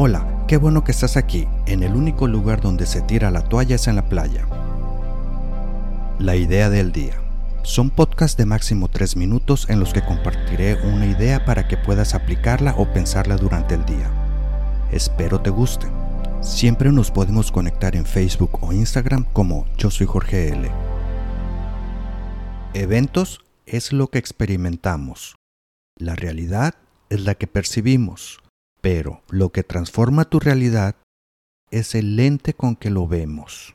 Hola, qué bueno que estás aquí. En el único lugar donde se tira la toalla es en la playa. La idea del día. Son podcasts de máximo 3 minutos en los que compartiré una idea para que puedas aplicarla o pensarla durante el día. Espero te guste. Siempre nos podemos conectar en Facebook o Instagram como Yo soy Jorge L. Eventos es lo que experimentamos. La realidad es la que percibimos. Pero lo que transforma tu realidad es el lente con que lo vemos.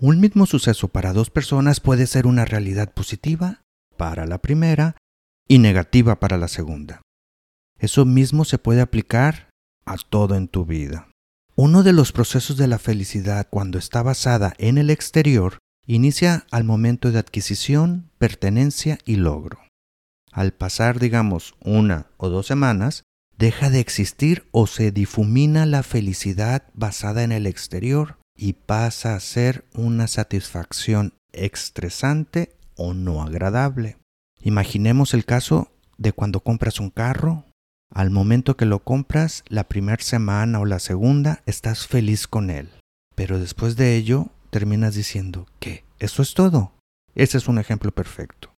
Un mismo suceso para dos personas puede ser una realidad positiva para la primera y negativa para la segunda. Eso mismo se puede aplicar a todo en tu vida. Uno de los procesos de la felicidad cuando está basada en el exterior inicia al momento de adquisición, pertenencia y logro. Al pasar, digamos, una o dos semanas, deja de existir o se difumina la felicidad basada en el exterior y pasa a ser una satisfacción estresante o no agradable. Imaginemos el caso de cuando compras un carro. Al momento que lo compras, la primera semana o la segunda, estás feliz con él. Pero después de ello, terminas diciendo, ¿qué? ¿Eso es todo? Ese es un ejemplo perfecto.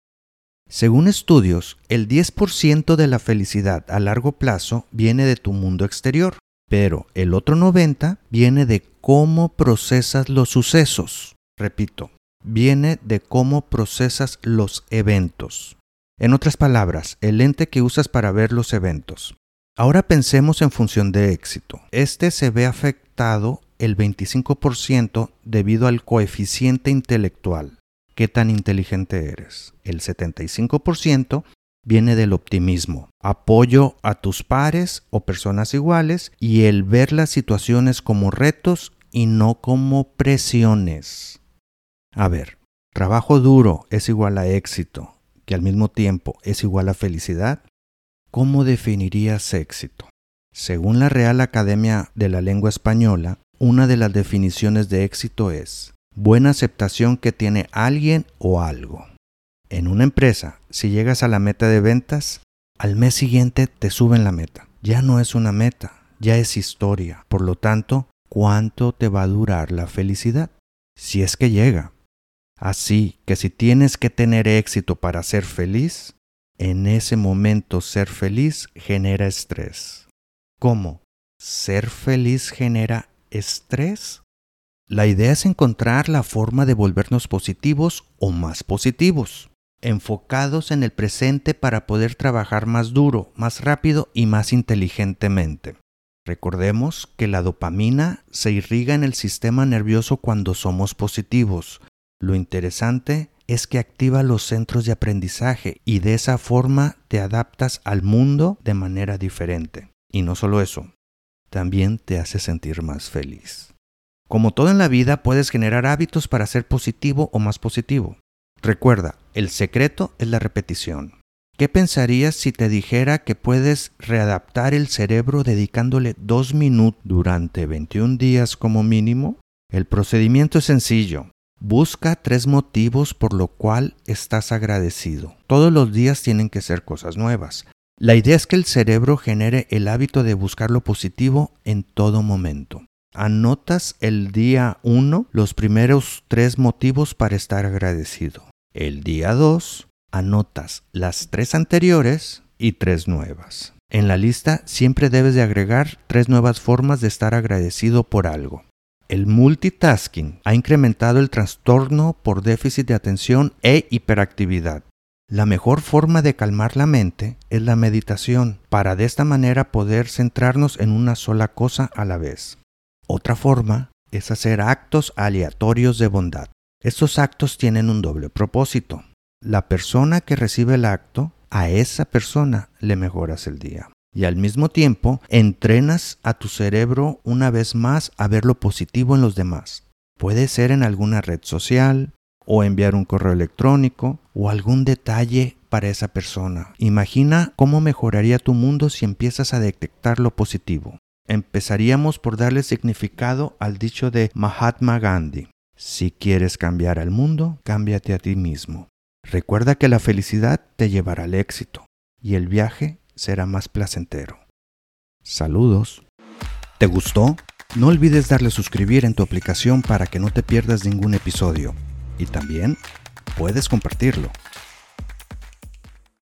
Según estudios, el 10% de la felicidad a largo plazo viene de tu mundo exterior, pero el otro 90% viene de cómo procesas los sucesos. Repito, viene de cómo procesas los eventos. En otras palabras, el lente que usas para ver los eventos. Ahora pensemos en función de éxito. Este se ve afectado el 25% debido al coeficiente intelectual qué tan inteligente eres. El 75% viene del optimismo, apoyo a tus pares o personas iguales y el ver las situaciones como retos y no como presiones. A ver, trabajo duro es igual a éxito, que al mismo tiempo es igual a felicidad. ¿Cómo definirías éxito? Según la Real Academia de la Lengua Española, una de las definiciones de éxito es buena aceptación que tiene alguien o algo. En una empresa, si llegas a la meta de ventas, al mes siguiente te suben la meta. Ya no es una meta, ya es historia. Por lo tanto, ¿cuánto te va a durar la felicidad? Si es que llega. Así que si tienes que tener éxito para ser feliz, en ese momento ser feliz genera estrés. ¿Cómo? ¿Ser feliz genera estrés? La idea es encontrar la forma de volvernos positivos o más positivos, enfocados en el presente para poder trabajar más duro, más rápido y más inteligentemente. Recordemos que la dopamina se irriga en el sistema nervioso cuando somos positivos. Lo interesante es que activa los centros de aprendizaje y de esa forma te adaptas al mundo de manera diferente. Y no solo eso, también te hace sentir más feliz. Como todo en la vida, puedes generar hábitos para ser positivo o más positivo. Recuerda, el secreto es la repetición. ¿Qué pensarías si te dijera que puedes readaptar el cerebro dedicándole dos minutos durante 21 días como mínimo? El procedimiento es sencillo. Busca tres motivos por lo cual estás agradecido. Todos los días tienen que ser cosas nuevas. La idea es que el cerebro genere el hábito de buscar lo positivo en todo momento anotas el día 1 los primeros tres motivos para estar agradecido. El día 2 anotas las tres anteriores y tres nuevas. En la lista siempre debes de agregar tres nuevas formas de estar agradecido por algo. El multitasking ha incrementado el trastorno por déficit de atención e hiperactividad. La mejor forma de calmar la mente es la meditación, para de esta manera poder centrarnos en una sola cosa a la vez. Otra forma es hacer actos aleatorios de bondad. Estos actos tienen un doble propósito. La persona que recibe el acto, a esa persona le mejoras el día. Y al mismo tiempo, entrenas a tu cerebro una vez más a ver lo positivo en los demás. Puede ser en alguna red social, o enviar un correo electrónico, o algún detalle para esa persona. Imagina cómo mejoraría tu mundo si empiezas a detectar lo positivo. Empezaríamos por darle significado al dicho de Mahatma Gandhi. Si quieres cambiar al mundo, cámbiate a ti mismo. Recuerda que la felicidad te llevará al éxito y el viaje será más placentero. Saludos. ¿Te gustó? No olvides darle suscribir en tu aplicación para que no te pierdas ningún episodio. Y también puedes compartirlo.